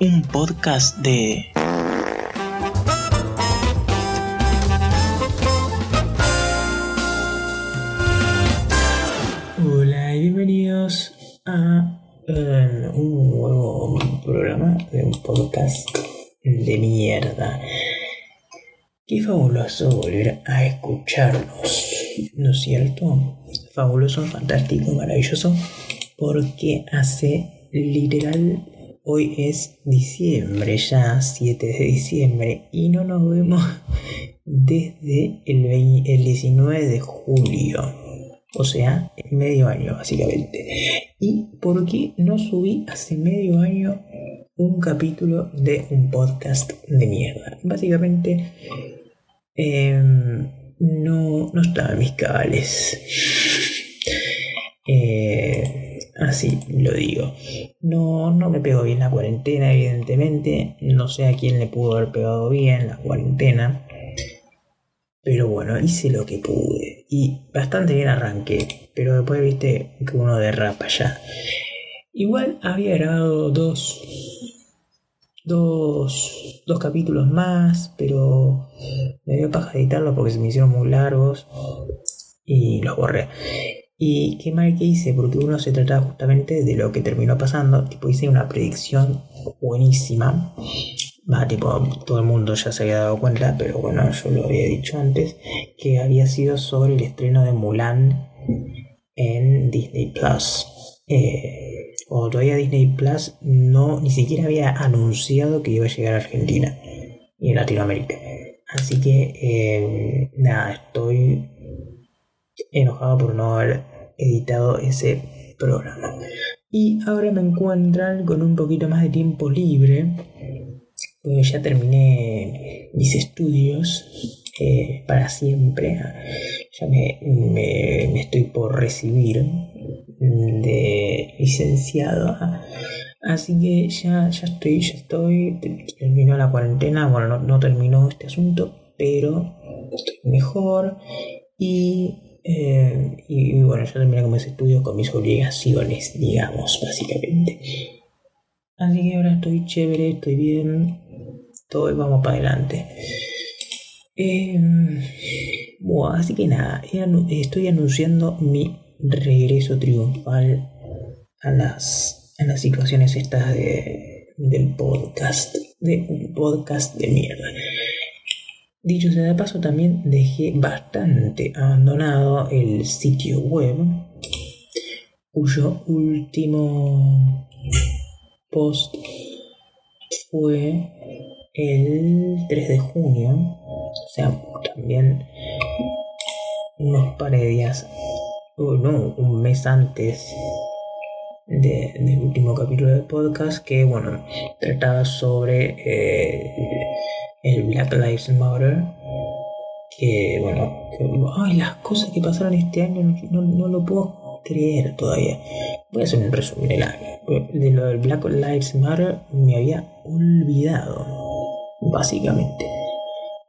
un podcast de... Hola y bienvenidos a eh, un nuevo programa de un podcast de mierda. Qué fabuloso volver a escucharnos, ¿no es cierto? Fabuloso, fantástico, maravilloso, porque hace literal Hoy es diciembre, ya 7 de diciembre, y no nos vemos desde el, el 19 de julio. O sea, medio año básicamente. ¿Y por qué no subí hace medio año un capítulo de un podcast de mierda? Básicamente, em, no, no estaba mis cabales. Eh, Así lo digo. No, no me pegó bien la cuarentena, evidentemente. No sé a quién le pudo haber pegado bien la cuarentena. Pero bueno, hice lo que pude. Y bastante bien arranqué. Pero después viste que uno derrapa ya. Igual había grabado dos. Dos, dos capítulos más, pero me dio paja editarlos porque se me hicieron muy largos y los borré. Y qué mal que hice, porque uno se trataba justamente de lo que terminó pasando. Tipo, hice una predicción buenísima. Va, tipo, todo el mundo ya se había dado cuenta, pero bueno, yo lo había dicho antes, que había sido sobre el estreno de Mulan en Disney Plus. Eh, o todavía Disney Plus no, ni siquiera había anunciado que iba a llegar a Argentina y Latinoamérica. Así que, eh, nada, estoy enojado por no haber editado ese programa. Y ahora me encuentran con un poquito más de tiempo libre, porque ya terminé mis estudios eh, para siempre. Ya me, estoy por recibir de licenciado. Así que ya, ya estoy, ya estoy. Terminó la cuarentena. Bueno, no, no terminó este asunto, pero estoy mejor. Y eh, y, bueno, yo terminé con mis estudios, con mis obligaciones, digamos, básicamente. Así que ahora estoy chévere, estoy bien, todo y vamos para adelante. Bueno, así que nada, estoy anunciando mi regreso triunfal a las, a las situaciones estas de, del podcast, de un podcast de mierda. Dicho sea de paso, también dejé bastante abandonado el sitio web, cuyo último post fue el 3 de junio, o sea, también unos par de días, o no, un mes antes del último capítulo del podcast, que bueno, trataba sobre... Eh, el Black Lives Matter, que bueno, ay, las cosas que pasaron este año no, lo puedo creer todavía. Voy a hacer un resumen de lo del Black Lives Matter, me había olvidado, básicamente.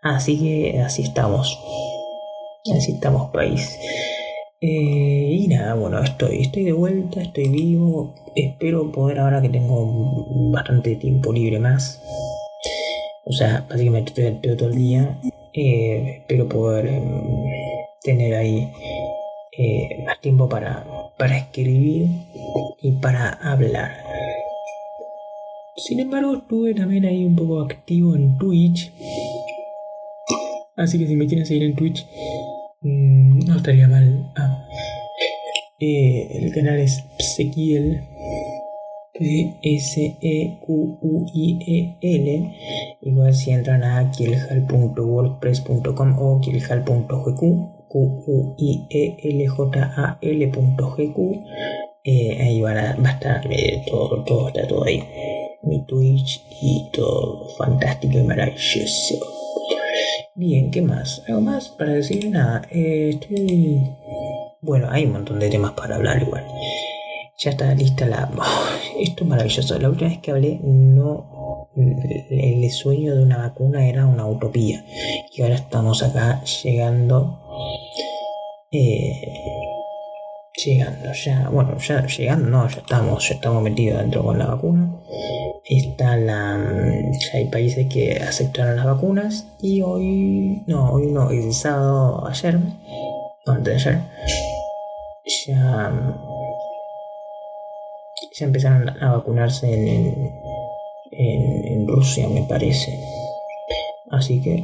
Así que así estamos. Así estamos, país. Eh, y nada, bueno, estoy, estoy de vuelta, estoy vivo. Espero poder, ahora que tengo bastante tiempo libre más, o sea, básicamente estoy al todo el día. Eh, espero poder em, tener ahí eh, más tiempo para, para escribir y para hablar. Sin embargo, estuve también ahí un poco activo en Twitch. Así que si me quieren seguir en Twitch, mm, no estaría mal. Ah. Eh, el canal es Psequiel P-S-E-Q-U-I-E-L. Igual si entran a kielhal.wordpress.com o kielhal.gq, Q-U-I-E-L-J-A-L.gq, eh, ahí va a, estar eh, todo, todo, está todo ahí. Mi Twitch y todo fantástico y maravilloso. Bien, ¿qué más? ¿Algo más para decir? Nada, eh, estoy... Bueno, hay un montón de temas para hablar igual. Ya está lista la... esto es maravilloso. La última vez que hablé, no... El sueño de una vacuna era una utopía. Y ahora estamos acá llegando... Eh, llegando ya... Bueno, ya llegando, no, ya estamos, ya estamos metidos dentro con la vacuna. está la ya hay países que aceptaron las vacunas y hoy no hoy no el sábado ayer no, antes de ayer ya ya empezaron a vacunarse en, en, Rusia me parece así que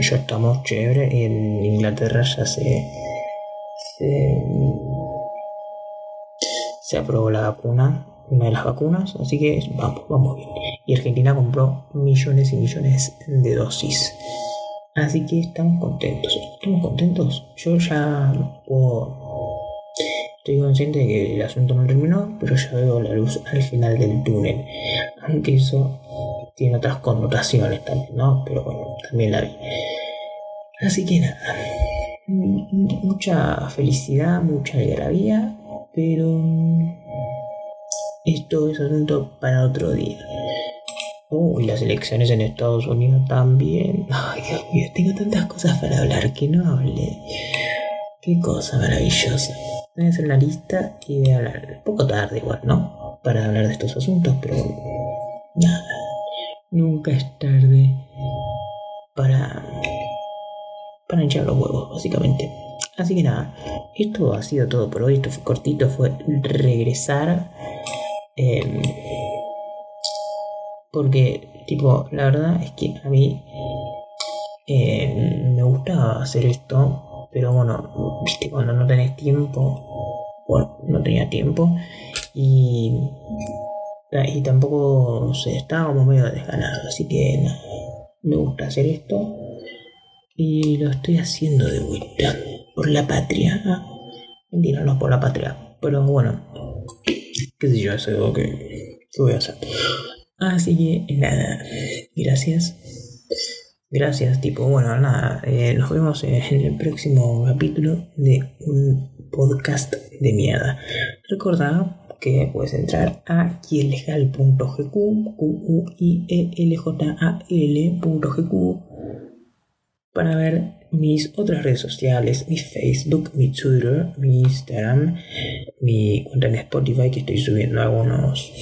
ya estamos chévere y en Inglaterra ya se se, se aprobó la vacuna una de las vacunas, así que vamos, vamos bien. Y Argentina compró millones y millones de dosis. Así que estamos contentos. ¿Estamos contentos? Yo ya puedo... Estoy consciente de que el asunto no terminó, pero ya veo la luz al final del túnel. Aunque eso tiene otras connotaciones también, ¿no? Pero bueno, también la vi. Así que nada. Mucha felicidad, mucha algarabía, pero esto es asunto para otro día. Uy, las elecciones en Estados Unidos también. Ay, Dios mío, tengo tantas cosas para hablar que no hable. Qué cosa maravillosa. Voy a hacer una lista y a hablar. Un poco tarde igual, ¿no? Para hablar de estos asuntos, pero nada. Nunca es tarde para para hinchar los huevos, básicamente. Así que nada, esto ha sido todo por hoy. Esto fue cortito, fue regresar Em, porque, tipo, la verdad es que a mí em, me gusta hacer esto, pero bueno, viste, cuando no tenés tiempo, bueno, no tenía tiempo y, y tampoco se estaba como medio desganado, así que nada, me gusta hacer esto y lo estoy haciendo de vuelta por la patria. Mentira, no por la patria, pero bueno, qué sé yo, es algo que, voy a hacer. Así que nada, gracias. Gracias, tipo, bueno, nada, eh, nos vemos en el próximo capítulo de un podcast de mierda. Recordad que puedes entrar a quielegal.gq, q i e l j a l.gq para ver mis otras redes sociales, mi Facebook, mi Twitter, mi Instagram, mi cuenta en Spotify que estoy subiendo algunos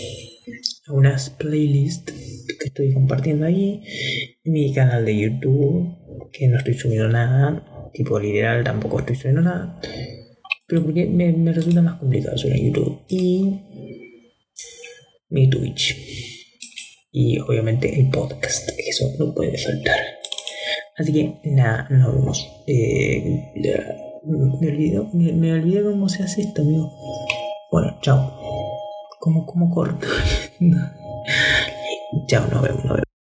algunas playlists que estoy compartiendo ahí, mi canal de YouTube que no estoy subiendo nada, tipo literal tampoco estoy subiendo nada, pero porque me, me resulta más complicado subir YouTube y mi Twitch y obviamente el podcast, eso no puede faltar. Así que nada, nos vemos. Eh, me, olvido, me, olvidé cómo se hace esto, amigo. Bueno, chao. ¿Cómo, cómo corto? chao, nos vemos, nos vemos.